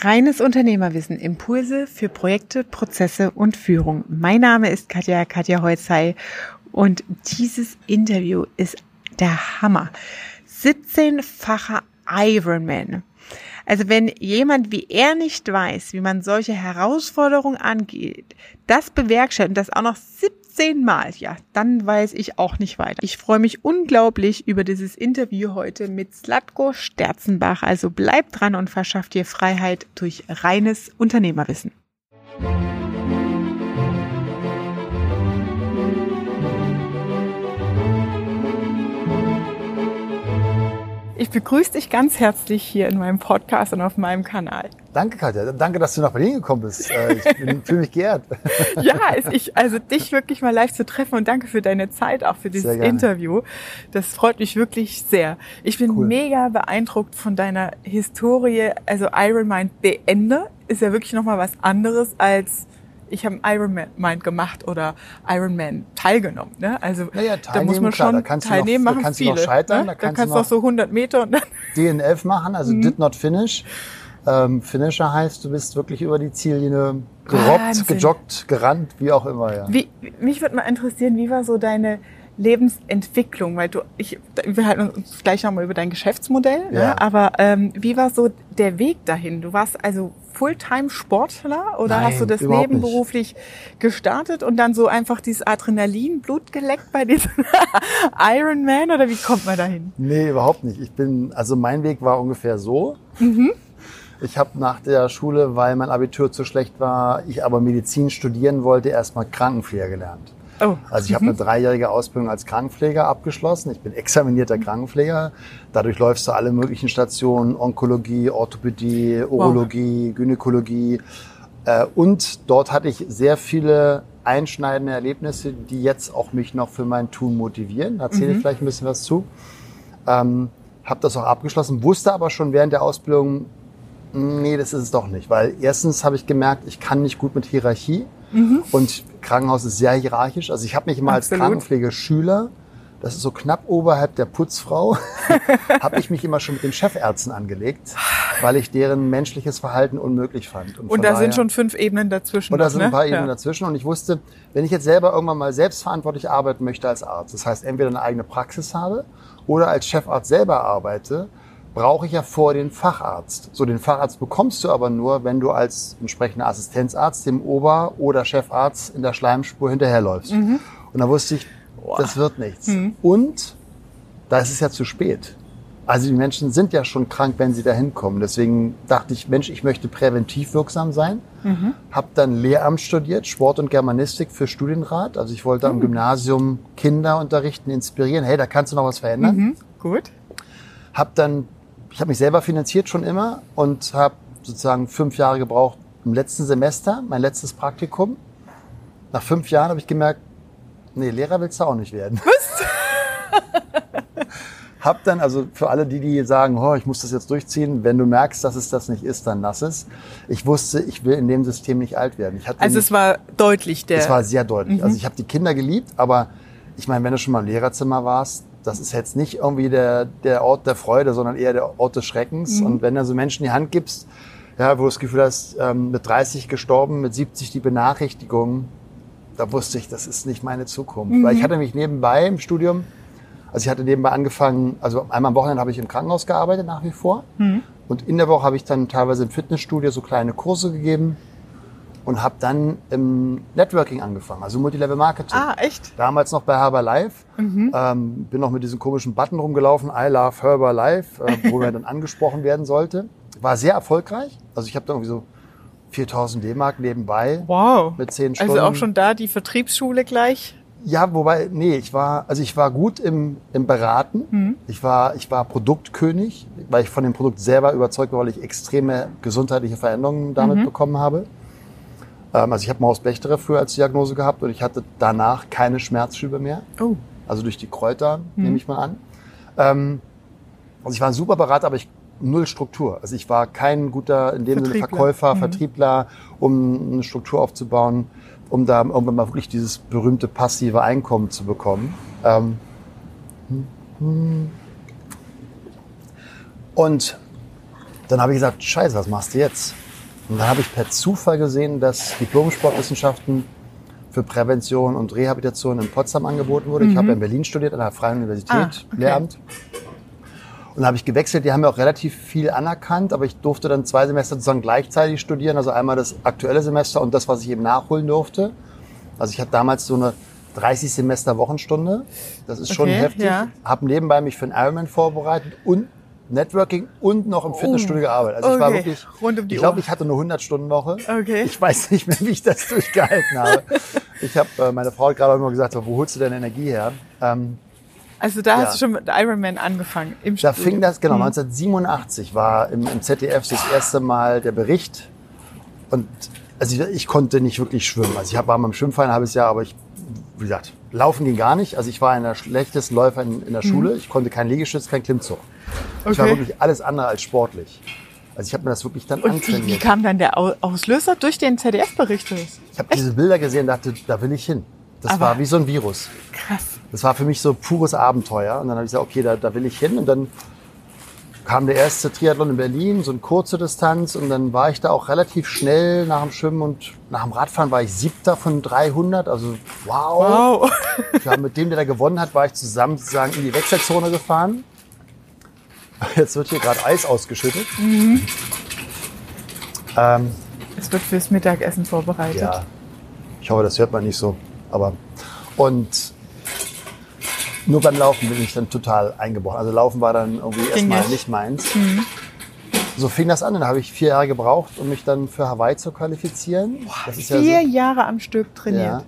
Reines Unternehmerwissen, Impulse für Projekte, Prozesse und Führung. Mein Name ist Katja, Katja Holzei und dieses Interview ist der Hammer. 17-facher Ironman. Also wenn jemand wie er nicht weiß, wie man solche Herausforderungen angeht, das bewerkstelligt und das auch noch 17 zehnmal, ja, dann weiß ich auch nicht weiter. Ich freue mich unglaublich über dieses Interview heute mit Slatko Sterzenbach. Also bleibt dran und verschafft dir Freiheit durch reines Unternehmerwissen. Ich begrüße dich ganz herzlich hier in meinem Podcast und auf meinem Kanal. Danke, Katja. Danke, dass du nach Berlin gekommen bist. Äh, ich fühle mich geehrt. ja, ich, also dich wirklich mal live zu treffen und danke für deine Zeit, auch für dieses Interview. Das freut mich wirklich sehr. Ich bin cool. mega beeindruckt von deiner Historie. Also Iron Mind beende ist ja wirklich nochmal was anderes als ich habe Ironman gemacht oder Ironman teilgenommen. Ne? Also naja, da muss man schon klar, teilnehmen noch, machen da kannst viele. Du noch scheitern, ne? Da kannst, da kannst du noch so 100 Meter und dann DNF machen, also mhm. did not finish. Ähm, Finisher heißt, du bist wirklich über die Ziellinie gerobbt, Wahnsinn. gejoggt, gerannt, wie auch immer. Ja. Wie, mich würde mal interessieren, wie war so deine Lebensentwicklung, weil du, ich, wir halten uns gleich nochmal über dein Geschäftsmodell, ne? ja. aber ähm, wie war so der Weg dahin? Du warst also Fulltime-Sportler oder Nein, hast du das nebenberuflich nicht. gestartet und dann so einfach dieses Adrenalin, Blut geleckt bei diesem Ironman oder wie kommt man dahin? Nee, überhaupt nicht. Ich bin, also mein Weg war ungefähr so. Mhm. Ich habe nach der Schule, weil mein Abitur zu schlecht war, ich aber Medizin studieren wollte, erstmal Krankenpfleger gelernt. Oh. Also ich habe eine mhm. dreijährige Ausbildung als Krankenpfleger abgeschlossen. Ich bin examinierter Krankenpfleger. Dadurch läufst du alle möglichen Stationen, Onkologie, Orthopädie, Urologie, wow. Gynäkologie. Äh, und dort hatte ich sehr viele einschneidende Erlebnisse, die jetzt auch mich noch für mein Tun motivieren. Da erzähle mhm. ich vielleicht ein bisschen was zu. Ähm, habe das auch abgeschlossen, wusste aber schon während der Ausbildung, nee, das ist es doch nicht. Weil erstens habe ich gemerkt, ich kann nicht gut mit Hierarchie. Mhm. Und Krankenhaus ist sehr hierarchisch. Also ich habe mich immer Absolut. als Krankenpflegeschüler, das ist so knapp oberhalb der Putzfrau, habe ich mich immer schon mit den Chefärzten angelegt, weil ich deren menschliches Verhalten unmöglich fand. Und, und da daher, sind schon fünf Ebenen dazwischen. Und da sind ne? ein paar Ebenen ja. dazwischen. Und ich wusste, wenn ich jetzt selber irgendwann mal selbstverantwortlich arbeiten möchte als Arzt, das heißt entweder eine eigene Praxis habe oder als Chefarzt selber arbeite, brauche ich ja vor den Facharzt. So, den Facharzt bekommst du aber nur, wenn du als entsprechender Assistenzarzt dem Ober- oder Chefarzt in der Schleimspur hinterherläufst. Mhm. Und da wusste ich, Boah. das wird nichts. Mhm. Und da ist es ja zu spät. Also die Menschen sind ja schon krank, wenn sie da hinkommen. Deswegen dachte ich, Mensch, ich möchte präventiv wirksam sein. Mhm. Hab dann Lehramt studiert, Sport und Germanistik für Studienrat. Also ich wollte mhm. am Gymnasium Kinder unterrichten, inspirieren. Hey, da kannst du noch was verändern. Mhm. Gut. Hab dann ich habe mich selber finanziert schon immer und habe sozusagen fünf Jahre gebraucht im letzten Semester, mein letztes Praktikum. Nach fünf Jahren habe ich gemerkt, nee, Lehrer willst du auch nicht werden. Was? hab dann, also für alle die, die sagen, oh, ich muss das jetzt durchziehen, wenn du merkst, dass es das nicht ist, dann lass es. Ich wusste, ich will in dem System nicht alt werden. Ich hatte also nicht, es war deutlich, der. Es war sehr deutlich. Mhm. Also ich habe die Kinder geliebt, aber ich meine, wenn du schon mal im Lehrerzimmer warst, das ist jetzt nicht irgendwie der, der Ort der Freude, sondern eher der Ort des Schreckens. Mhm. Und wenn du so Menschen die Hand gibst, ja, wo du das Gefühl hast, ähm, mit 30 gestorben, mit 70 die Benachrichtigung, da wusste ich, das ist nicht meine Zukunft. Mhm. Weil ich hatte mich nebenbei im Studium, also ich hatte nebenbei angefangen, also einmal am Wochenende habe ich im Krankenhaus gearbeitet nach wie vor. Mhm. Und in der Woche habe ich dann teilweise im Fitnessstudio so kleine Kurse gegeben und habe dann im Networking angefangen, also Multilevel Marketing. Ah, echt? Damals noch bei Herbalife. Mhm. Ähm, bin noch mit diesem komischen Button rumgelaufen, I love Herbalife, äh, wo mir dann angesprochen werden sollte. War sehr erfolgreich. Also ich habe da irgendwie so 4000 D-Mark nebenbei. Wow. Mit 10 Stunden. Also auch schon da die Vertriebsschule gleich? Ja, wobei, nee, ich war, also ich war gut im, im Beraten. Mhm. Ich war, ich war Produktkönig, weil ich von dem Produkt selber überzeugt war, weil ich extreme gesundheitliche Veränderungen damit mhm. bekommen habe. Ähm, also ich habe Maus Bechterew früher als Diagnose gehabt und ich hatte danach keine Schmerzschübe mehr. Oh. Also durch die Kräuter, mhm. nehme ich mal an. Ähm, also ich war ein super Berater, aber ich null Struktur. Also ich war kein guter, in dem Sinne Verkäufer, mhm. Vertriebler, um eine Struktur aufzubauen, um da irgendwann mal wirklich dieses berühmte passive Einkommen zu bekommen. Ähm, und dann habe ich gesagt, scheiße, was machst du jetzt? Und dann habe ich per Zufall gesehen, dass Diplom-Sportwissenschaften für Prävention und Rehabilitation in Potsdam angeboten wurde. Ich habe in Berlin studiert, an der Freien Universität, Ah, okay. Lehramt. Und dann habe ich gewechselt. Die haben ja auch relativ viel anerkannt, aber ich durfte dann zwei Semester sozusagen gleichzeitig studieren. Also einmal das aktuelle Semester und das, was ich eben nachholen durfte. Also ich hatte damals so eine 30 Semester Wochenstunde. Das ist schon Okay, heftig. ja. Habe nebenbei mich für einen Ironman vorbereitet und Networking und noch im Fitnessstudio gearbeitet. Also ich war Oh, wirklich, Rund um die ich glaube, ich hatte eine 100-Stunden-Woche. Okay. Ich weiß nicht mehr, wie ich das durchgehalten habe. Ich habe, äh, meine Frau hat gerade immer gesagt, wo holst du deine Energie her? Ähm, Also da Ja. hast du schon mit Iron Man angefangen im da Studio. fing das, genau, 1987 war im, im ZDF das erste Mal der Bericht. Und also ich, ich konnte nicht wirklich schwimmen. Also ich war mal im Schwimmverein ein halbes Jahr, aber ich, wie gesagt, laufen ging gar nicht. Also ich war einer der schlechtesten Läufer in, in der Schule. Ich konnte kein Liegestütz, kein Klimmzug. Ich war Okay. wirklich alles andere als sportlich. Also ich habe mir das wirklich dann Und wie, wie kam dann der Au- Auslöser durch den ZDF-Bericht? Ich habe diese Bilder gesehen und dachte, da will ich hin. Das Aber- war wie so ein Virus. Krass. Das war für mich so pures Abenteuer. Und dann habe ich gesagt, okay, da, da will ich hin. Und dann kam der erste Triathlon in Berlin, so eine kurze Distanz. Und dann war ich da auch relativ schnell nach dem Schwimmen und nach dem Radfahren war ich siebter von 300. Also wow. Wow. Ich war mit dem, der da gewonnen hat, war ich zusammen sozusagen in die Wechselzone gefahren. Jetzt wird hier gerade Eis ausgeschüttet. Ähm, Es wird fürs Mittagessen vorbereitet. ja, ich hoffe, das hört man nicht so. Aber und nur beim Laufen bin ich dann total eingebrochen. Also Laufen war dann irgendwie erstmal nicht. meins. So fing das an. Dann habe ich vier Jahre gebraucht, um mich dann für Hawaii zu qualifizieren. das ist Vier ja Jahre am Stück so, trainiert. ja.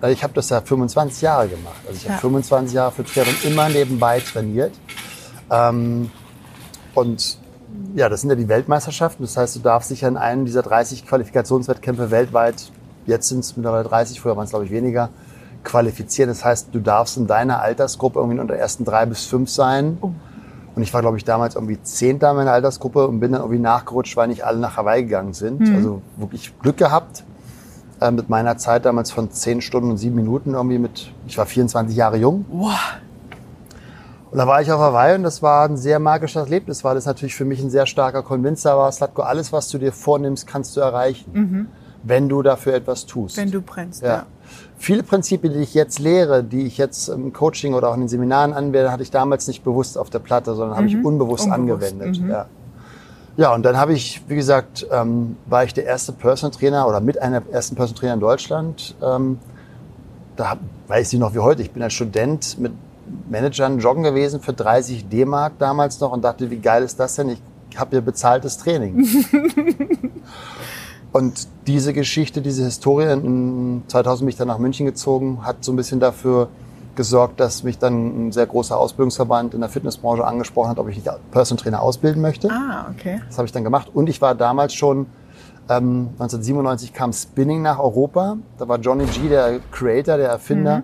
Also Ich habe das ja 25 Jahre gemacht. Also ich Ja. habe 25 Jahre für Triathlon immer nebenbei trainiert. Ähm, und ja, das sind ja die Weltmeisterschaften. Das heißt, du darfst dich an einem dieser 30 Qualifikationswettkämpfe weltweit, jetzt sind es mittlerweile 30, früher waren es glaube ich weniger, qualifizieren. Das heißt, du darfst in deiner Altersgruppe irgendwie unter ersten drei bis fünf sein. Oh. Und ich war, glaube ich, damals irgendwie Zehnter in meiner Altersgruppe und bin dann irgendwie nachgerutscht, weil nicht alle nach Hawaii gegangen sind. Also wirklich Glück gehabt äh, mit meiner Zeit damals von 10 Stunden und 7 Minuten irgendwie mit, ich war 24 Jahre jung. Wow. Und da war ich auf Hawaii und das war ein sehr magisches Erlebnis, weil das natürlich für mich ein sehr starker Convincer war. Slatko, alles, was du dir vornimmst, kannst du erreichen, wenn du dafür etwas tust. Wenn du brennst, ja. ja. Viele Prinzipien, die ich jetzt lehre, die ich jetzt im Coaching oder auch in den Seminaren anwende, hatte ich damals nicht bewusst auf der Platte, sondern habe ich unbewusst, Unbewusst, angewendet. Ja. ja, und dann habe ich, wie gesagt, ähm, war ich der erste Personal Trainer oder mit einer ersten Personal Trainer in Deutschland. Ähm, da hab, weiß ich noch wie heute, ich bin als Student mit Managern joggen gewesen für 30 D-Mark damals noch und dachte, wie geil ist das denn? Ich habe hier bezahltes Training. und diese Geschichte, diese Historie, in 2000 bin ich dann nach München gezogen, hat so ein bisschen dafür gesorgt, dass mich dann ein sehr großer Ausbildungsverband in der Fitnessbranche angesprochen hat, ob ich nicht Personal Trainer ausbilden möchte. Ah, okay. Das habe ich dann gemacht. Und ich war damals schon, ähm, 1997 kam Spinning nach Europa. Da war Johnny G, der Creator, der Erfinder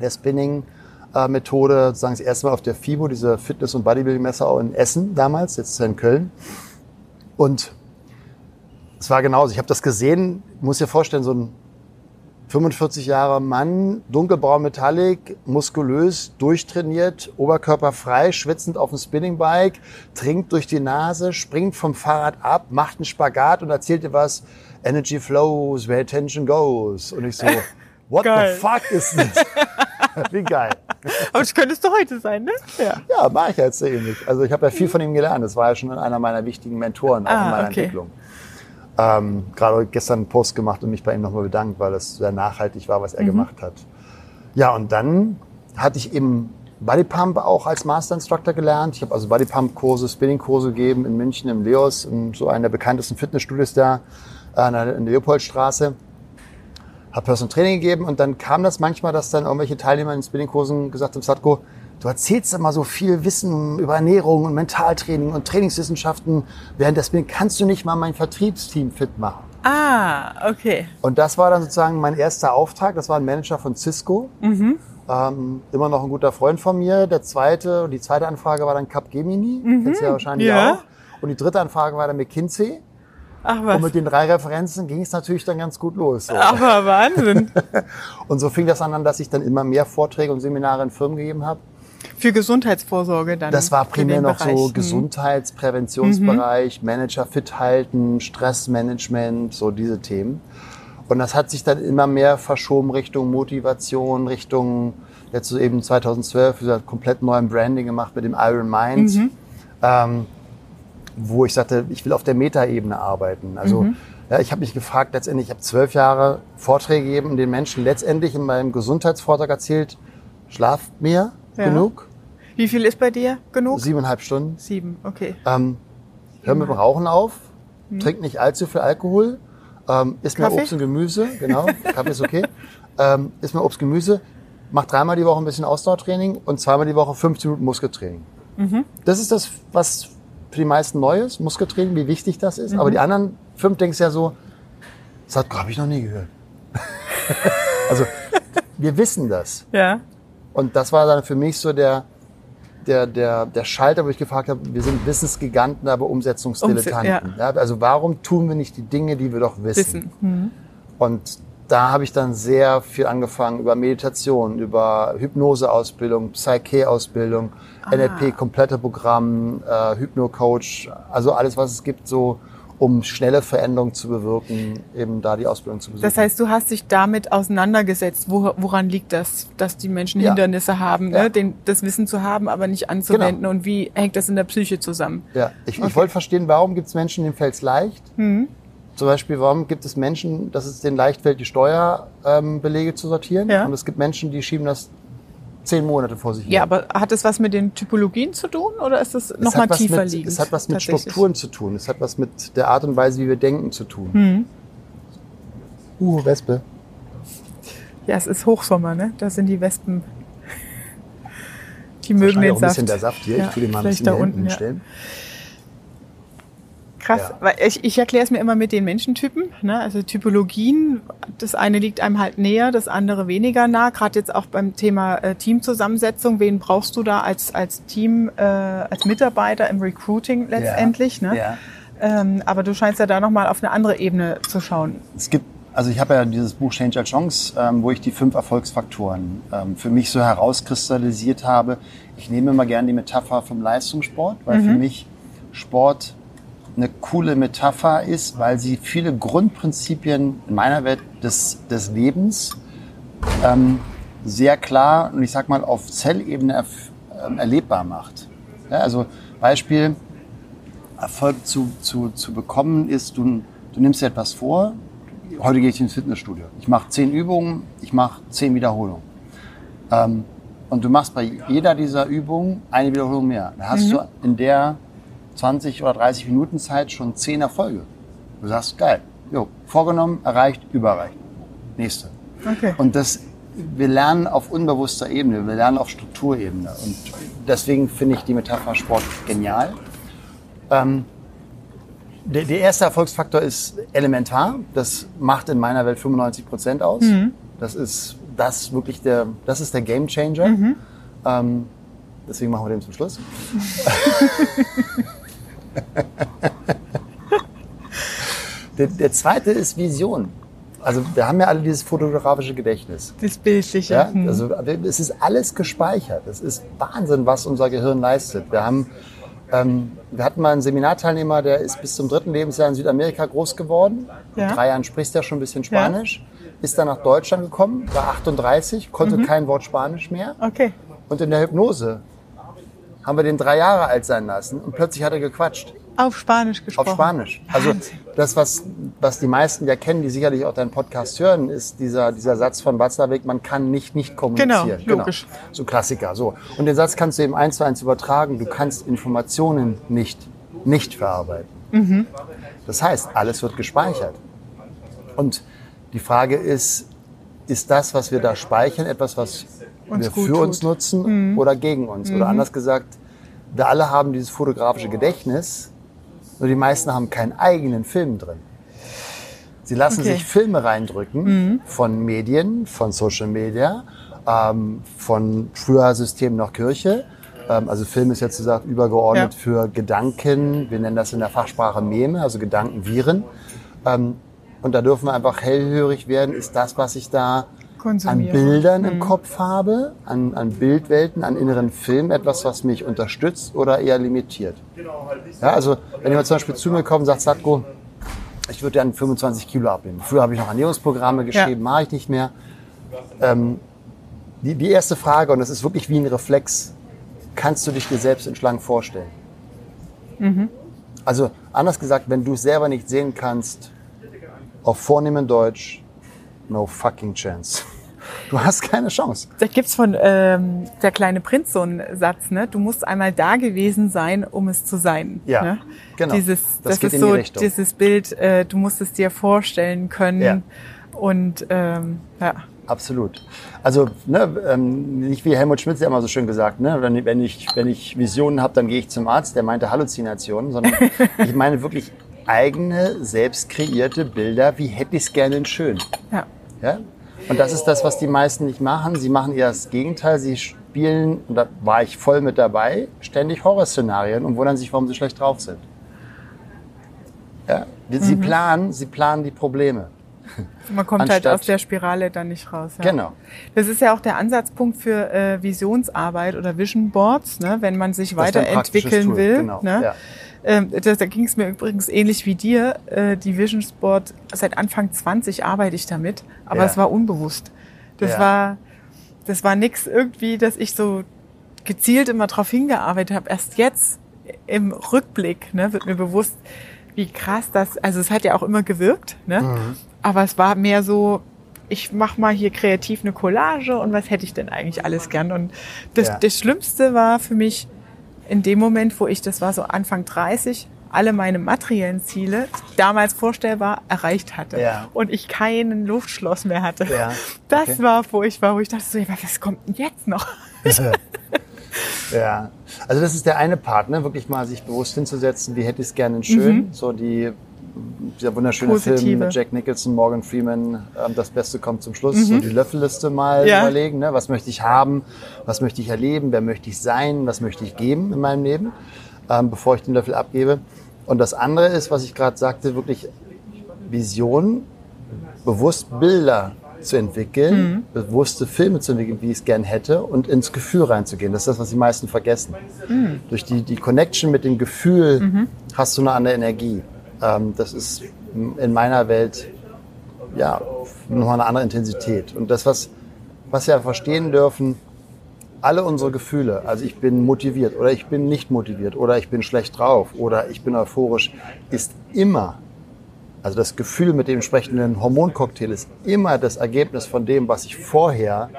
der Spinning-Methode, sozusagen das erste Mal auf der FIBO, diese Fitness- und Bodybuilding-Messe auch in Essen damals, jetzt ist er in Köln. Und es war genauso. Ich habe das gesehen, muss dir vorstellen, so ein 45 Jahre Mann, dunkelbraun metallic, muskulös, durchtrainiert, oberkörperfrei, schwitzend auf dem Spinningbike, trinkt durch die Nase, springt vom Fahrrad ab, macht einen Spagat und erzählt dir was. Energy flows, where attention goes. Und ich so, what Geil. the fuck ist das? Wie geil. Aber das könntest du heute sein, ne? Ja. Ja, mache ich jetzt so ähnlich. Also ich habe ja viel von ihm gelernt. Das war ja schon einer meiner wichtigen Mentoren auch Ah, in meiner okay. Entwicklung. Ähm, gerade gestern einen Post gemacht und mich bei ihm nochmal bedankt, weil das sehr nachhaltig war, was er gemacht hat. Ja, und dann hatte ich eben Bodypump auch als Master Instructor gelernt. Ich habe also Bodypump-Kurse, Spinning-Kurse gegeben in München, im Leos, in so einer der bekanntesten Fitnessstudios da äh, in der Leopoldstraße. Habe Personal Training gegeben und dann kam das manchmal, dass dann irgendwelche Teilnehmer in Spinning-Kursen gesagt haben, Satko, du erzählst immer so viel Wissen über Ernährung und Mentaltraining und Trainingswissenschaften. Während des Spinning kannst du nicht mal mein Vertriebsteam fit machen. Ah, okay. Und das war dann sozusagen mein erster Auftrag. Das war ein Manager von Cisco. Ähm, immer noch ein guter Freund von mir. Der zweite, die zweite Anfrage war dann Capgemini. Kennst du ja wahrscheinlich Ja. auch. Und die dritte Anfrage war dann McKinsey. Ach Und was. mit den drei Referenzen ging es natürlich dann ganz gut los. So. Aber Wahnsinn. Und so fing das an, dass ich dann immer mehr Vorträge und Seminare in Firmen gegeben habe. Für Gesundheitsvorsorge dann? Das war primär noch Bereich. so mhm. Gesundheitspräventionsbereich, mhm. Manager fit halten, Stressmanagement, so diese Themen. Und das hat sich dann immer mehr verschoben Richtung Motivation, Richtung jetzt so eben 2012 wieder komplett neuen Branding gemacht mit dem Iron Mind, mhm. ähm, wo ich sagte, ich will auf der Metaebene arbeiten. Also mhm. ja, ich habe mich gefragt, letztendlich, ich habe zwölf Jahre Vorträge gegeben und den Menschen letztendlich in meinem Gesundheitsvortrag erzählt, schlaf mehr ja. genug. Wie viel ist bei dir genug? Siebeneinhalb Stunden. Sieben, okay. Ähm, hör mit dem Rauchen auf, mhm. trink nicht allzu viel Alkohol, ähm, isst mehr Obst und Gemüse, genau, Kaffee ist okay. Ähm, isst mehr Obst, Gemüse, mach dreimal die Woche ein bisschen Ausdauertraining und zweimal die Woche 15 Minuten Muskeltraining. Mhm. Das ist das, was für die meisten neu ist, Muskeltraining, wie wichtig das ist. Mhm. Aber die anderen fünf denkst ja so, das habe ich noch nie gehört. also wir wissen das. Ja. Und das war dann für mich so der, der, der, der Schalter, wo ich gefragt habe, wir sind Wissensgiganten, aber Umsetzungsdilettanten. Ja. Also warum tun wir nicht die Dinge, die wir doch wissen? wissen. Mhm. Und da habe ich dann sehr viel angefangen über Meditation, über Hypnoseausbildung, Psyche-Ausbildung, ah. NLP, komplette Programm, äh, Hypno-Coach, also alles, was es gibt, so um schnelle Veränderungen zu bewirken, eben da die Ausbildung zu besuchen. Das heißt, du hast dich damit auseinandergesetzt. woran liegt das, dass die Menschen ja. Hindernisse haben, ja. ne? Den, das Wissen zu haben, aber nicht anzuwenden? Genau. Und wie hängt das in der Psyche zusammen? Ja, ich, okay. ich wollte verstehen, warum gibt es Menschen, denen fällt es leicht? Mhm. Zum Beispiel, warum gibt es Menschen, dass es denen leicht fällt, die Steuerbelege ähm, zu sortieren? Ja. Und es gibt Menschen, die schieben das zehn Monate vor sich hin. Ja, aber hat es was mit den Typologien zu tun oder ist das nochmal tiefer liegend? Es hat was mit Strukturen zu tun. Es hat was mit der Art und Weise, wie wir denken, zu tun. Mhm. Uh, Wespe. Ja, es ist Hochsommer, ne? Da sind die Wespen. Die mögen den auch ein bisschen der Saft hier. Ja, ich tue den mal ein bisschen da unten hinstellen. Ja. Krass, ja. weil ich, ich erkläre es mir immer mit den Menschentypen. Ne? Also Typologien, das eine liegt einem halt näher, das andere weniger nah. Gerade jetzt auch beim Thema äh, Teamzusammensetzung. Wen brauchst du da als, als Team, äh, als Mitarbeiter im Recruiting letztendlich? Ja. Ne? Ja. Ähm, aber du scheinst ja da nochmal auf eine andere Ebene zu schauen. Es gibt also ich habe ja dieses Buch Change Chance, ähm, wo ich die fünf Erfolgsfaktoren ähm, für mich so herauskristallisiert habe. Ich nehme immer gerne die Metapher vom Leistungssport, weil mhm. für mich Sport eine coole Metapher ist, weil sie viele Grundprinzipien in meiner Welt des, des Lebens ähm, sehr klar und ich sag mal auf Zellebene er, äh, erlebbar macht. Ja, also Beispiel, Erfolg zu, zu, zu bekommen ist, du, du nimmst dir etwas vor, heute gehe ich ins Fitnessstudio. Ich mache zehn Übungen, ich mache zehn Wiederholungen. Ähm, und du machst bei jeder dieser Übungen eine Wiederholung mehr. Da hast mhm. du in der 20 oder 30 Minuten Zeit schon 10 Erfolge. Du sagst, geil, jo, vorgenommen, erreicht, überreicht. Nächste. Okay. Und das, wir lernen auf unbewusster Ebene, wir lernen auf Strukturebene. Und deswegen finde ich die Metapher Sport genial. Ähm, der, der, erste Erfolgsfaktor ist elementar. Das macht in meiner Welt 95 Prozent aus. Mhm. Das ist das wirklich der, das ist der Game Changer. Mhm. Ähm, deswegen machen wir den zum Schluss. der, der zweite ist Vision. Also wir haben ja alle dieses fotografische Gedächtnis. Das Bildliche. Ja? Hm. Also es ist alles gespeichert. Es ist Wahnsinn, was unser Gehirn leistet. Wir haben, ähm, wir hatten mal einen Seminarteilnehmer, der ist bis zum dritten Lebensjahr in Südamerika groß geworden. Ja. In drei Jahren spricht er schon ein bisschen Spanisch. Ja. Ist dann nach Deutschland gekommen, war 38, konnte mhm. kein Wort Spanisch mehr. Okay. Und in der Hypnose haben wir den drei Jahre alt sein lassen und plötzlich hat er gequatscht. Auf Spanisch gesprochen. Auf Spanisch. Also das, was, was die meisten ja kennen, die sicherlich auch deinen Podcast hören, ist dieser, dieser Satz von Watzlawick, man kann nicht nicht kommunizieren. Genau, logisch. Genau. So Klassiker. So. Und den Satz kannst du eben eins zu eins übertragen. Du kannst Informationen nicht, nicht verarbeiten. Mhm. Das heißt, alles wird gespeichert. Und die Frage ist, ist das, was wir da speichern, etwas, was uns wir für tut. uns nutzen mhm. oder gegen uns? Mhm. Oder anders gesagt, wir alle haben dieses fotografische Gedächtnis, nur die meisten haben keinen eigenen Film drin. Sie lassen okay. sich Filme reindrücken mhm. von Medien, von Social Media, ähm, von früher System noch Kirche. Ähm, also Film ist jetzt gesagt übergeordnet ja. für Gedanken. Wir nennen das in der Fachsprache Meme, also Gedankenviren. Ähm, und da dürfen wir einfach hellhörig werden. Ist das, was ich da an Bildern mhm. im Kopf habe, an, an Bildwelten, an inneren Filmen, etwas, was mich unterstützt oder eher limitiert. Ja, also wenn jemand zum Beispiel zu mir kommt und sagt, Satko, ich würde gerne 25 Kilo abnehmen. Früher habe ich noch Ernährungsprogramme geschrieben, ja. mache ich nicht mehr. Ähm, die, die erste Frage, und das ist wirklich wie ein Reflex, kannst du dich dir selbst in Schlangen vorstellen? Mhm. Also anders gesagt, wenn du es selber nicht sehen kannst, auf vornehmen Deutsch, no fucking chance. Du hast keine Chance. Da gibt's von ähm, der kleine Prinz so einen Satz, ne? Du musst einmal da gewesen sein, um es zu sein. Ja, ne? genau. Dieses, das, das ist so die dieses Bild, äh, du musst es dir vorstellen können. Ja. Und ähm, ja. Absolut. Also ne, ähm, nicht wie Helmut Schmidt ja immer so schön gesagt, ne, wenn, wenn ich wenn ich Visionen habe, dann gehe ich zum Arzt. Der meinte Halluzinationen, sondern ich meine wirklich eigene, selbst kreierte Bilder. Wie hätte ich es gerne in schön? Ja. ja. Und das ist das, was die meisten nicht machen. Sie machen eher das Gegenteil. Sie spielen, und da war ich voll mit dabei, ständig Horrorszenarien und wundern sich, warum sie schlecht drauf sind. Ja. Sie mhm. planen, sie planen die Probleme. Man kommt halt aus der Spirale dann nicht raus. Ja. Genau. Das ist ja auch der Ansatzpunkt für äh, Visionsarbeit oder Vision Boards, ne? wenn man sich das weiterentwickeln will. Genau. Ne? Ja. Ähm, das, da ging es mir übrigens ähnlich wie dir. Äh, die Vision Board, seit Anfang 20 arbeite ich damit, aber ja. es war unbewusst. Das ja. war, das war nix irgendwie, dass ich so gezielt immer darauf hingearbeitet habe. Erst jetzt im Rückblick ne, wird mir bewusst, wie krass das, also es hat ja auch immer gewirkt, ne? Mhm. aber es war mehr so, ich mach mal hier kreativ eine Collage und was hätte ich denn eigentlich alles gern? Und das, ja. das Schlimmste war für mich in dem Moment, wo ich, das war so Anfang 30, alle meine materiellen Ziele, damals vorstellbar, erreicht hatte. Ja. Und ich keinen Luftschloss mehr hatte. Ja. Das okay. war furchtbar, wo ich dachte, so, was kommt denn jetzt noch? Ja, also das ist der eine Part, ne? wirklich mal sich bewusst hinzusetzen, wie hätte ich es gerne schön. Mhm. So die, dieser wunderschöne Positive. Film mit Jack Nicholson, Morgan Freeman, ähm, das Beste kommt zum Schluss. Mhm. So die Löffelliste mal ja. überlegen, ne? was möchte ich haben, was möchte ich erleben, wer möchte ich sein, was möchte ich geben in meinem Leben, ähm, bevor ich den Löffel abgebe. Und das andere ist, was ich gerade sagte, wirklich Vision, bewusst Bilder zu entwickeln, mhm. bewusste Filme zu entwickeln, wie ich es gern hätte und ins Gefühl reinzugehen. Das ist das, was die meisten vergessen. Mhm. Durch die, die Connection mit dem Gefühl mhm. hast du eine andere Energie. Ähm, das ist in meiner Welt ja nochmal eine andere Intensität. Und das, was, was wir verstehen dürfen, alle unsere Gefühle, also ich bin motiviert oder ich bin nicht motiviert oder ich bin schlecht drauf oder ich bin euphorisch, ist immer also das Gefühl mit dem entsprechenden Hormoncocktail ist immer das Ergebnis von dem, was ich vorher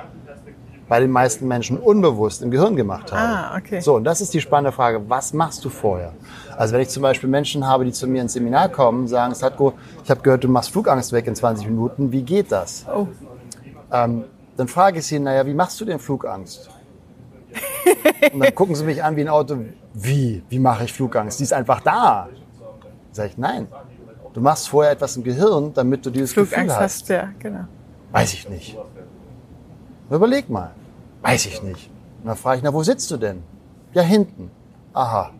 bei den meisten Menschen unbewusst im Gehirn gemacht habe. Ah, okay. So, und das ist die spannende Frage, was machst du vorher? Also wenn ich zum Beispiel Menschen habe, die zu mir ins Seminar kommen, sagen, Satko, ich habe gehört, du machst Flugangst weg in 20 Minuten, wie geht das? Oh. Ähm, dann frage ich sie, naja, wie machst du denn Flugangst? und dann gucken sie mich an wie ein Auto, wie, wie mache ich Flugangst? Die ist einfach da. Sag ich, nein, Du machst vorher etwas im Gehirn, damit du dieses Flugangst Gefühl hast. hast. Ja, genau. Weiß ich nicht. Überleg mal. Weiß ich nicht. Und dann frage ich, na, wo sitzt du denn? Ja, hinten. Aha.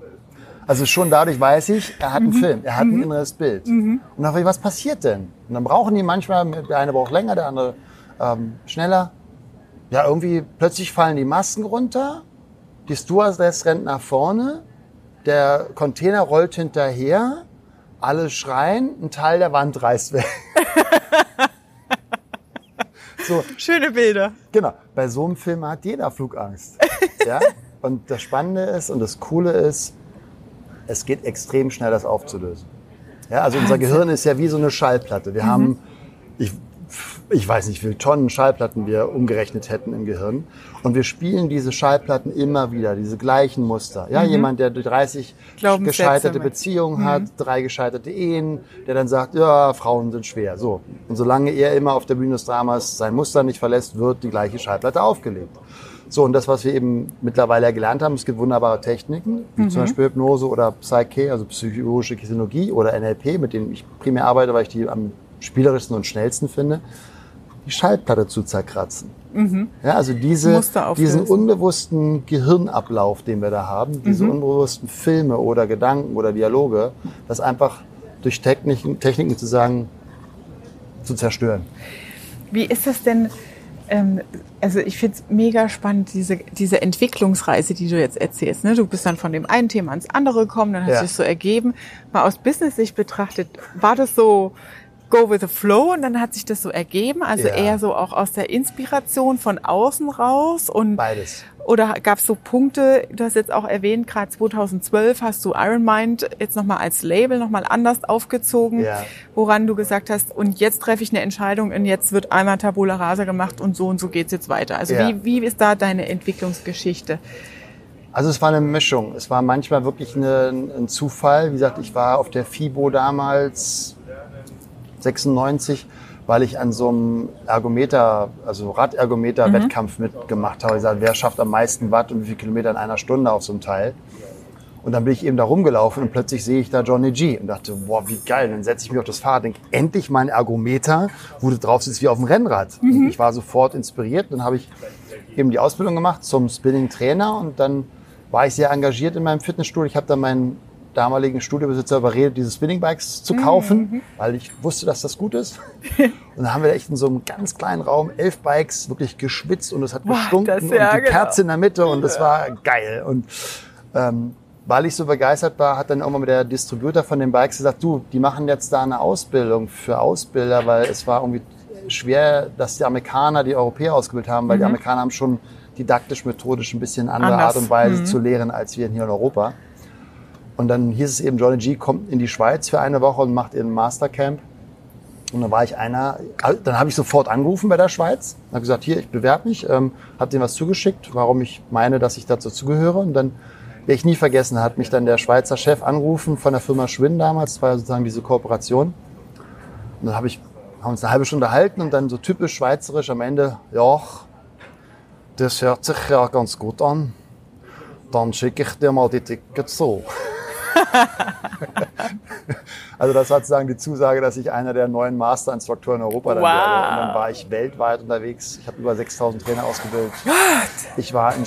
Also schon dadurch weiß ich, er hat einen mhm. Film, er hat mhm. ein inneres Bild. Mhm. Und dann frage ich, was passiert denn? Und dann brauchen die manchmal, der eine braucht länger, der andere ähm, schneller. Ja, irgendwie plötzlich fallen die Masken runter, die Stewardess rennt nach vorne, der Container rollt hinterher alle schreien, ein Teil der Wand reißt weg. so. Schöne Bilder. Genau. Bei so einem Film hat jeder Flugangst. ja? Und das Spannende ist und das Coole ist, es geht extrem schnell, das aufzulösen. Ja, also unser Gehirn ist ja wie so eine Schallplatte. Wir mhm. haben, ich weiß nicht, wie viele Tonnen Schallplatten wir umgerechnet hätten im Gehirn. Und wir spielen diese Schallplatten immer wieder, diese gleichen Muster. Ja, mhm. jemand, der 30 gescheiterte Beziehungen mhm. hat, drei gescheiterte Ehen, der dann sagt, ja, Frauen sind schwer. So. Und solange er immer auf der Bühne des Dramas sein Muster nicht verlässt, wird die gleiche Schallplatte aufgelegt. So, und das, was wir eben mittlerweile gelernt haben, es gibt wunderbare Techniken, wie mhm. zum Beispiel Hypnose oder Psyche, also psychologische Kinesiologie oder NLP, mit denen ich primär arbeite, weil ich die am spielerischsten und schnellsten finde die Schallplatte zu zerkratzen. Mhm. Ja, also diese, diesen unbewussten Gehirnablauf, den wir da haben, diese mhm. unbewussten Filme oder Gedanken oder Dialoge, das einfach durch Techniken, Techniken zu sagen, zu zerstören. Wie ist das denn? ähm, also ich finde es mega spannend, diese, diese Entwicklungsreise, die du jetzt erzählst. Ne? Du bist dann von dem einen Thema ans andere gekommen, dann hat ja. sich so ergeben. Mal aus Business-Sicht betrachtet, war das so, go with the flow und dann hat sich das so ergeben, also ja. eher so auch aus der Inspiration von außen raus und beides. Oder gab es so Punkte, du hast jetzt auch erwähnt, gerade 2012 hast du Iron Mind jetzt nochmal als Label nochmal anders aufgezogen, ja. woran du gesagt hast, und jetzt treffe ich eine Entscheidung und jetzt wird einmal Tabula Rasa gemacht und so und so geht's jetzt weiter. Also ja. wie, wie ist da deine Entwicklungsgeschichte? Also es war eine Mischung. Es war manchmal wirklich eine, ein Zufall. Wie gesagt, ich war auf der FIBO damals 96, weil ich an so einem Ergometer, also Radergometer-Wettkampf mhm. mitgemacht habe. Ich gesagt, wer schafft am meisten Watt und wie viele Kilometer in einer Stunde auf so einem Teil? Und dann bin ich eben da rumgelaufen und plötzlich sehe ich da Johnny G und dachte, boah, wie geil. Und dann setze ich mich auf das Fahrrad, denke, endlich mein Ergometer, wo du drauf sitzt wie auf dem Rennrad. Mhm. ich war sofort inspiriert. Dann habe ich eben die Ausbildung gemacht zum Spinning-Trainer und dann war ich sehr engagiert in meinem Fitnessstudio. Ich habe dann meinen damaligen Studiobesitzer überredet, diese Spinningbikes zu kaufen, mhm. weil ich wusste, dass das gut ist. und dann haben wir echt in so einem ganz kleinen Raum elf Bikes wirklich geschwitzt und es hat gestunken und die genau. Kerze in der Mitte und es war geil. Und ähm, weil ich so begeistert war, hat dann irgendwann der Distributor von den Bikes gesagt, du, die machen jetzt da eine Ausbildung für Ausbilder, weil es war irgendwie schwer, dass die Amerikaner die Europäer ausgebildet haben, weil mhm. die Amerikaner haben schon didaktisch, methodisch ein bisschen andere Anders. Art und Weise mhm. zu lehren als wir hier in Europa. Und dann hieß es eben, Johnny G kommt in die Schweiz für eine Woche und macht ihren Mastercamp. Und dann war ich einer, dann habe ich sofort angerufen bei der Schweiz, habe gesagt, hier, ich bewerbe mich, ähm, habe denen was zugeschickt, warum ich meine, dass ich dazu zugehöre. Und dann werde ich nie vergessen, hat mich dann der Schweizer Chef angerufen von der Firma Schwinn damals, das war sozusagen diese Kooperation. Und dann habe ich, haben uns eine halbe Stunde unterhalten und dann so typisch schweizerisch am Ende, ja, das hört sich ja ganz gut an. Dann schicke ich dir mal die Tickets so. also das war sozusagen die Zusage, dass ich einer der neuen Masterinstruktoren in Europa dann wow. werde. Und dann war ich weltweit unterwegs. Ich habe über 6000 Trainer ausgebildet. What? Ich war in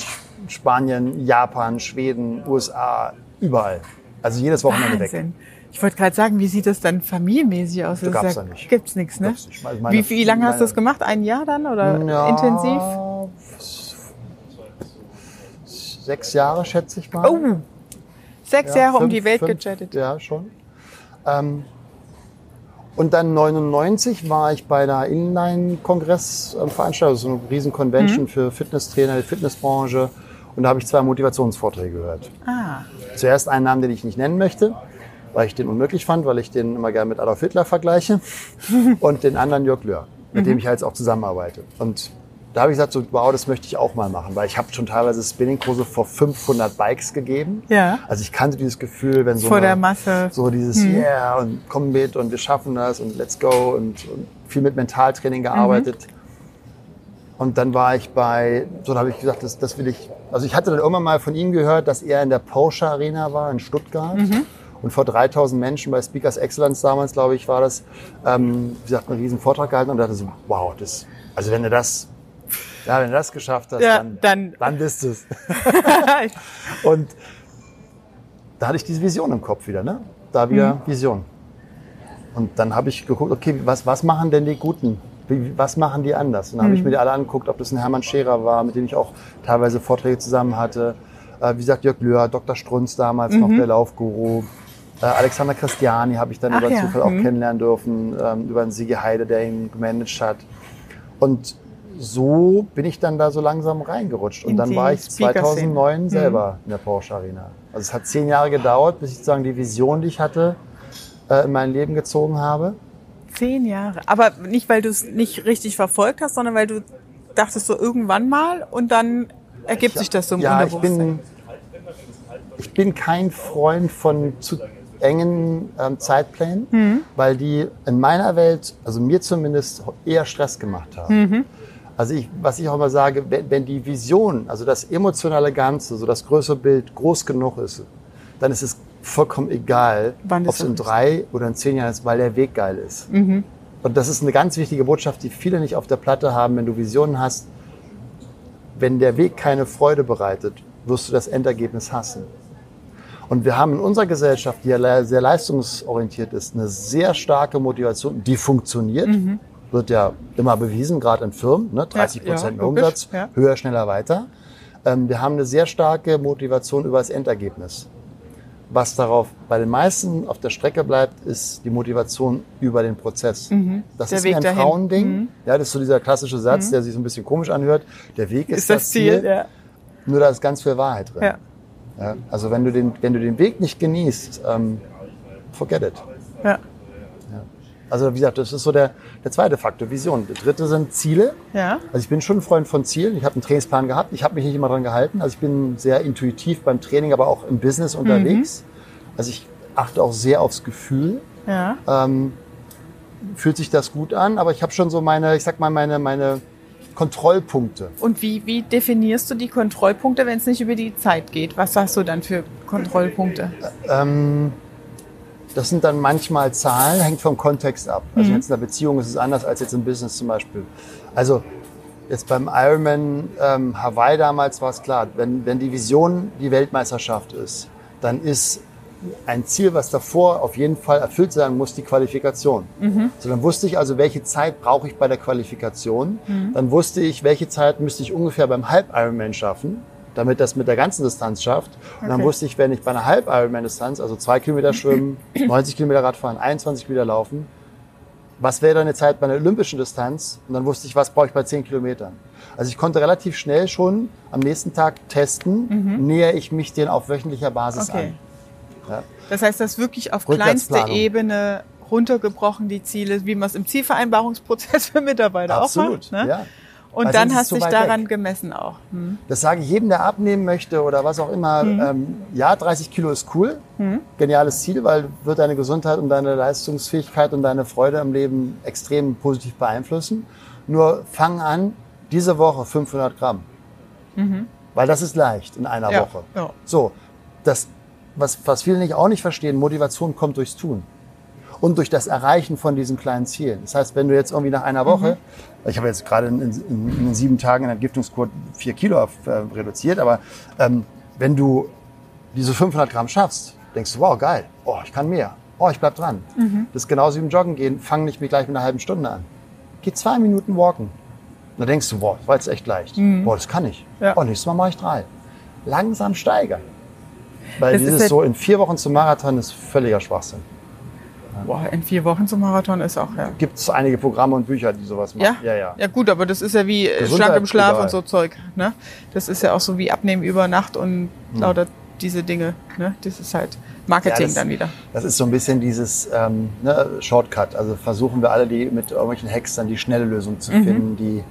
Spanien, Japan, Schweden, USA, überall. Also jedes Wochenende Wahnsinn. weg. Ich wollte gerade sagen, wie sieht das dann familienmäßig aus? Das gab's ja nicht. Gibt's nichts, ne? Gibt's nicht. Meine, wie, wie lange hast du das gemacht? Ein Jahr dann oder ja, intensiv? Sechs Jahre, schätze ich mal. Oh, Sechs ja, Jahre fünf, um die Welt fünf, gechattet. Ja, schon. Ähm, und dann 99 war ich bei der Inline-Kongress-Veranstaltung, so eine riesen Convention mhm. für Fitnesstrainer, die Fitnessbranche. Und da habe ich zwei Motivationsvorträge gehört. Ah. Zuerst einen Namen, den ich nicht nennen möchte, weil ich den unmöglich fand, weil ich den immer gerne mit Adolf Hitler vergleiche. und den anderen Jörg Löhr, mit mhm. dem ich jetzt auch zusammenarbeite. Und da habe ich gesagt, so, wow, das möchte ich auch mal machen, weil ich habe schon teilweise Spinningkurse vor 500 Bikes gegeben. Ja. Also ich kannte dieses Gefühl, wenn so vor eine, der Masse so dieses hm. Yeah und komm mit und wir schaffen das und let's go und, und viel mit Mentaltraining gearbeitet. Mhm. Und dann war ich bei, so da habe ich gesagt, das, das will ich. Also ich hatte dann irgendwann mal von ihm gehört, dass er in der Porsche Arena war in Stuttgart. Mhm. Und vor 3000 Menschen bei Speakers Excellence damals, glaube ich, war das, ähm, wie gesagt, einen riesen Vortrag gehalten und dachte so, wow, das, also wenn du das ja, wenn du das geschafft hast, ja, dann, dann, dann bist du es. und da hatte ich diese Vision im Kopf wieder, ne? Da wieder mhm. Vision. Und dann habe ich geguckt, okay, was, was machen denn die Guten? Wie, was machen die anders? Und dann mhm. habe ich mir die alle angeguckt, ob das ein Hermann Scherer war, mit dem ich auch teilweise Vorträge zusammen hatte. Äh, wie gesagt, Jörg Löhr, Dr. Strunz damals mhm. noch, der Laufguru. Äh, Alexander Christiani habe ich dann Ach über ja. Zufall auch mhm. kennenlernen dürfen, ähm, über einen Sigi Heide, der ihn gemanagt hat. Und so bin ich dann da so langsam reingerutscht. Und in dann war ich 2009 selber mhm. in der Porsche Arena. Also es hat zehn Jahre gedauert, bis ich sozusagen die Vision, die ich hatte, äh, in mein Leben gezogen habe. Zehn Jahre. Aber nicht, weil du es nicht richtig verfolgt hast, sondern weil du dachtest so irgendwann mal und dann ergibt ich, sich das so im Ja, ich bin, ich bin kein Freund von zu engen ähm, Zeitplänen, mhm. weil die in meiner Welt, also mir zumindest, eher Stress gemacht haben. Mhm. Also ich, was ich auch mal sage, wenn, wenn die Vision, also das emotionale Ganze, so das größere Bild groß genug ist, dann ist es vollkommen egal, ob es in drei oder in zehn Jahren ist, weil der Weg geil ist. Mhm. Und das ist eine ganz wichtige Botschaft, die viele nicht auf der Platte haben, wenn du Visionen hast. Wenn der Weg keine Freude bereitet, wirst du das Endergebnis hassen. Und wir haben in unserer Gesellschaft, die ja sehr leistungsorientiert ist, eine sehr starke Motivation, die funktioniert. Mhm wird ja immer bewiesen, gerade in Firmen, ne? 30 Prozent ja, Umsatz, ja. höher, schneller, weiter. Ähm, wir haben eine sehr starke Motivation über das Endergebnis. Was darauf bei den meisten auf der Strecke bleibt, ist die Motivation über den Prozess. Mhm. Das der ist Weg ein dahin. Frauending. Mhm. Ja, das ist so dieser klassische Satz, mhm. der sich so ein bisschen komisch anhört. Der Weg ist, ist das, das, Ziel. Ziel. Ja. Nur da ist ganz viel Wahrheit drin. Ja. Ja, also wenn du den, wenn du den Weg nicht genießt, ähm, forget it. Ja. Also wie gesagt, das ist so der, der zweite Faktor, Vision. Der dritte sind Ziele. Ja. Also ich bin schon ein Freund von Zielen. Ich habe einen Trainingsplan gehabt. Ich habe mich nicht immer dran gehalten. Also ich bin sehr intuitiv beim Training, aber auch im Business unterwegs. Mhm. Also ich achte auch sehr aufs Gefühl. Ja. Ähm, fühlt sich das gut an, aber ich habe schon so meine, ich sag mal, meine, meine Kontrollpunkte. Und wie, wie definierst du die Kontrollpunkte, wenn es nicht über die Zeit geht? Was hast du dann für Kontrollpunkte? Ähm, das sind dann manchmal Zahlen, hängt vom Kontext ab. Also mhm. jetzt in einer Beziehung ist es anders als jetzt im Business zum Beispiel. Also jetzt beim Ironman ähm, Hawaii damals war es klar, wenn, wenn die Vision die Weltmeisterschaft ist, dann ist ein Ziel, was davor auf jeden Fall erfüllt sein muss, die Qualifikation. Mhm. So, dann wusste ich also, welche Zeit brauche ich bei der Qualifikation. Mhm. Dann wusste ich, welche Zeit müsste ich ungefähr beim Halb-Ironman schaffen damit das mit der ganzen Distanz schafft. Und dann wusste ich, wenn ich bei einer Halb-Ironman-Distanz, also zwei Kilometer schwimmen, 90 Kilometer Radfahren, 21 Kilometer laufen, was wäre dann eine Zeit bei einer olympischen Distanz? Und dann wusste ich, was brauche ich bei 10 Kilometern. Also ich konnte relativ schnell schon am nächsten Tag testen, mhm. nähere ich mich denen auf wöchentlicher Basis okay. an. Ja. Das heißt, das wirklich auf kleinste Ebene runtergebrochen, die Ziele, wie man es im Zielvereinbarungsprozess für Mitarbeiter Absolut, auch macht. Ne? Ja. Und dann hast du dich daran weg. gemessen auch. Hm. Das sage ich jedem, der abnehmen möchte oder was auch immer. Hm. Ähm, ja, 30 Kilo ist cool. Hm. Geniales Ziel, weil wird deine Gesundheit und deine Leistungsfähigkeit und deine Freude am Leben extrem positiv beeinflussen. Nur fang an, diese Woche 500 Gramm. Mhm. Weil das ist leicht in einer ja. Woche. Ja. So, das, was, was viele nicht auch nicht verstehen, Motivation kommt durchs Tun und durch das Erreichen von diesen kleinen Zielen. Das heißt, wenn du jetzt irgendwie nach einer Woche, mhm. ich habe jetzt gerade in, in, in, den sieben Tagen in der Entgiftungskur vier Kilo äh, reduziert, aber ähm, wenn du diese 500 Gramm schaffst, denkst du, wow, geil, oh, ich kann mehr, oh, ich bleib dran. Mhm. Das ist genauso wie im Joggen gehen, fang nicht gleich mit einer halben Stunde an. Geh zwei Minuten walken. Und dann denkst du, boah, das war jetzt echt leicht. Mhm. Boah, das kann ich. Ja. Oh, nächstes Mal mache ich drei. Langsam steigern. Weil das dieses so in vier Wochen zum Marathon ist völliger Schwachsinn. Boah, in vier Wochen zum Marathon ist auch, ja. Gibt es einige Programme und Bücher, die sowas machen. Ja? ja, ja. Ja gut, aber das ist ja wie äh, Schlank im Schlaf und so Zeug. Ne? Das ist ja auch so wie Abnehmen über Nacht und hm. lauter diese Dinge. Ne? Das ist halt Marketing ja, das, dann wieder. Das ist so ein bisschen dieses ähm, ne, Shortcut. Also versuchen wir alle, die mit irgendwelchen Hacks dann die schnelle Lösung zu mhm. finden, die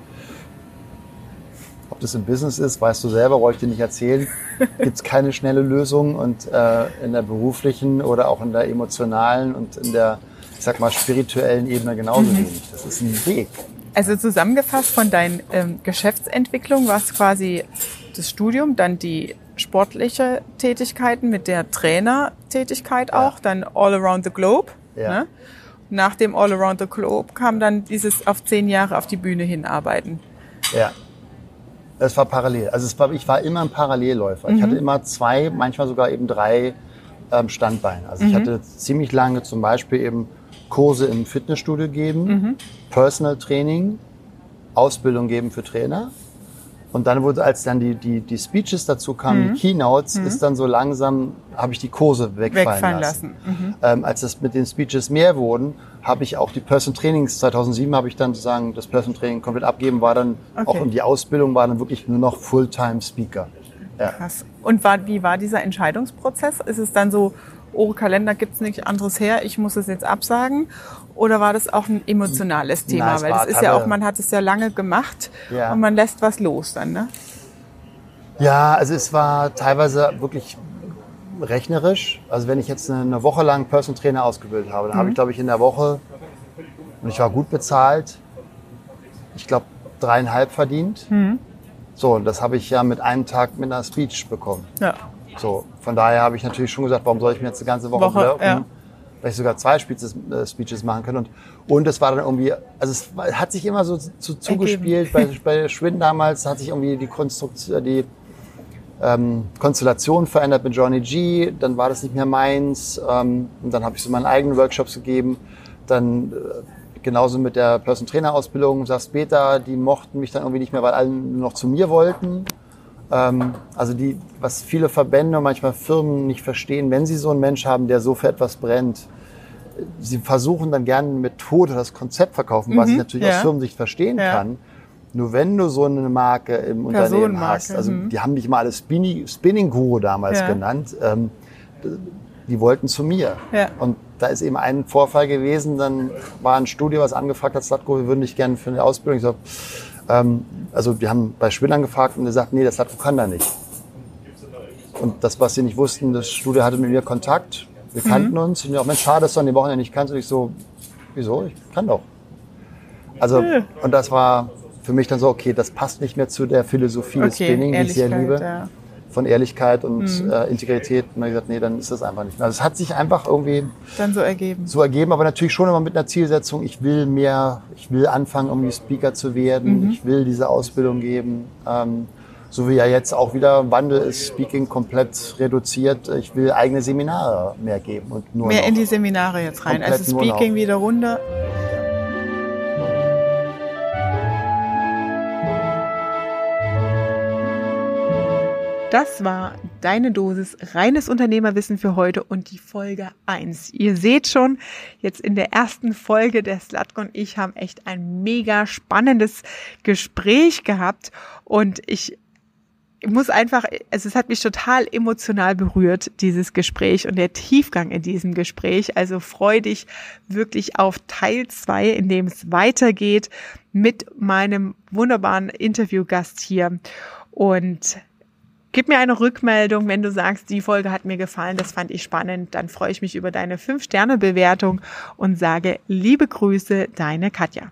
ob das im Business ist, weißt du selber, brauche ich dir nicht erzählen. Gibt es keine schnelle Lösung und äh, in der beruflichen oder auch in der emotionalen und in der, ich sag mal, spirituellen Ebene genauso mhm. wenig. Das ist ein Weg. Also zusammengefasst von deinen ähm, Geschäftsentwicklung war es quasi das Studium, dann die sportliche Tätigkeiten mit der Trainertätigkeit auch, ja. dann All Around the Globe. Ja. Ne? Nach dem All Around the Globe kam dann dieses auf zehn Jahre auf die Bühne hinarbeiten. Ja. Es war parallel. Also es war, ich war immer ein Parallelläufer. Mhm. Ich hatte immer zwei, manchmal sogar eben drei ähm, Standbeine. Also mhm. ich hatte ziemlich lange zum Beispiel eben Kurse im Fitnessstudio geben, mhm. Personal Training, Ausbildung geben für Trainer. Und dann wurde, als dann die, die, die Speeches dazu kamen, mhm. die Keynotes, mhm. ist dann so langsam, habe ich die Kurse wegfallen, wegfallen lassen. lassen. Mhm. Ähm, als das mit den Speeches mehr wurden, habe ich auch die Person Trainings, 2007 habe ich dann sozusagen das Person Training komplett abgeben, war dann okay. auch in die Ausbildung, war dann wirklich nur noch Fulltime Speaker. Ja. Krass. Und war, wie war dieser Entscheidungsprozess? Ist es dann so, oh, Kalender gibt's nichts anderes her, ich muss es jetzt absagen? Oder war das auch ein emotionales Thema? Nein, Weil das ist ja auch, man hat es ja lange gemacht ja. und man lässt was los dann, ne? Ja, also es war teilweise wirklich rechnerisch. Also wenn ich jetzt eine Woche lang Personal Trainer ausgebildet habe, dann mhm. habe ich, glaube ich, in der Woche, und ich war gut bezahlt, ich glaube, dreieinhalb verdient. Mhm. So, und das habe ich ja mit einem Tag mit einer Speech bekommen. Ja. So, von daher habe ich natürlich schon gesagt, warum soll ich mir jetzt eine ganze Woche, Woche ja weil ich sogar zwei Speeches, äh, Speeches machen können. Und, und es war dann irgendwie, also es hat sich immer so zu, zugespielt. Bei, bei Schwinn damals hat sich irgendwie die Konstruktion, die ähm, Konstellation verändert mit Johnny G. Dann war das nicht mehr meins. Ähm, und dann habe ich so meine eigenen Workshops gegeben. Dann äh, genauso mit der Person Trainer Ausbildung, sagst später, die mochten mich dann irgendwie nicht mehr, weil alle nur noch zu mir wollten. Ähm, also die, was viele Verbände und manchmal Firmen nicht verstehen, wenn sie so einen Mensch haben, der so für etwas brennt, sie versuchen dann gerne eine Methode, das Konzept verkaufen, was ich mhm. natürlich ja. aus Firmensicht verstehen ja. kann. Nur wenn du so eine Marke im Unternehmen hast, also mhm. die haben dich mal alles Spinning Guru damals ja. genannt, ähm, die wollten zu mir. Ja. Und da ist eben ein Vorfall gewesen, dann war ein Studio, was angefragt hat, Slatko, wir würden dich gerne für eine Ausbildung. Ich so, ähm, also wir haben bei Schwinn angefragt und er sagt, nee, das Slatko kann da nicht. Und das, was sie nicht wussten, das Studio hatte mit mir Kontakt, wir kannten mhm. uns und ja, Mensch, schade, dass du an dem Wochenende nicht kannst. Und ich so, wieso? Ich kann doch. Also, und das war für mich dann so, okay, das passt nicht mehr zu der Philosophie okay, des Spinning, die ich sehr liebe. Ja. Von Ehrlichkeit und mhm. äh, Integrität. Und dann gesagt, nee, dann ist das einfach nicht mehr. Also es hat sich einfach irgendwie dann so ergeben. So ergeben, aber natürlich schon immer mit einer Zielsetzung. Ich will mehr, ich will anfangen, irgendwie Speaker zu werden. Mhm. Ich will diese Ausbildung geben. Ähm, so wie ja jetzt auch wieder Wandel ist, Speaking komplett reduziert. Ich will eigene Seminare mehr geben und nur mehr in die Seminare jetzt rein. Also Speaking wieder runter. Das war deine Dosis reines Unternehmerwissen für heute und die Folge 1. Ihr seht schon, jetzt in der ersten Folge der Slatko und ich haben echt ein mega spannendes Gespräch gehabt und ich muss einfach, also es hat mich total emotional berührt, dieses Gespräch und der Tiefgang in diesem Gespräch. Also freu dich wirklich auf Teil zwei, in dem es weitergeht mit meinem wunderbaren Interviewgast hier. Und Gib mir eine Rückmeldung, wenn du sagst, die Folge hat mir gefallen, das fand ich spannend. Dann freue ich mich über deine 5-Sterne-Bewertung und sage liebe Grüße, deine Katja.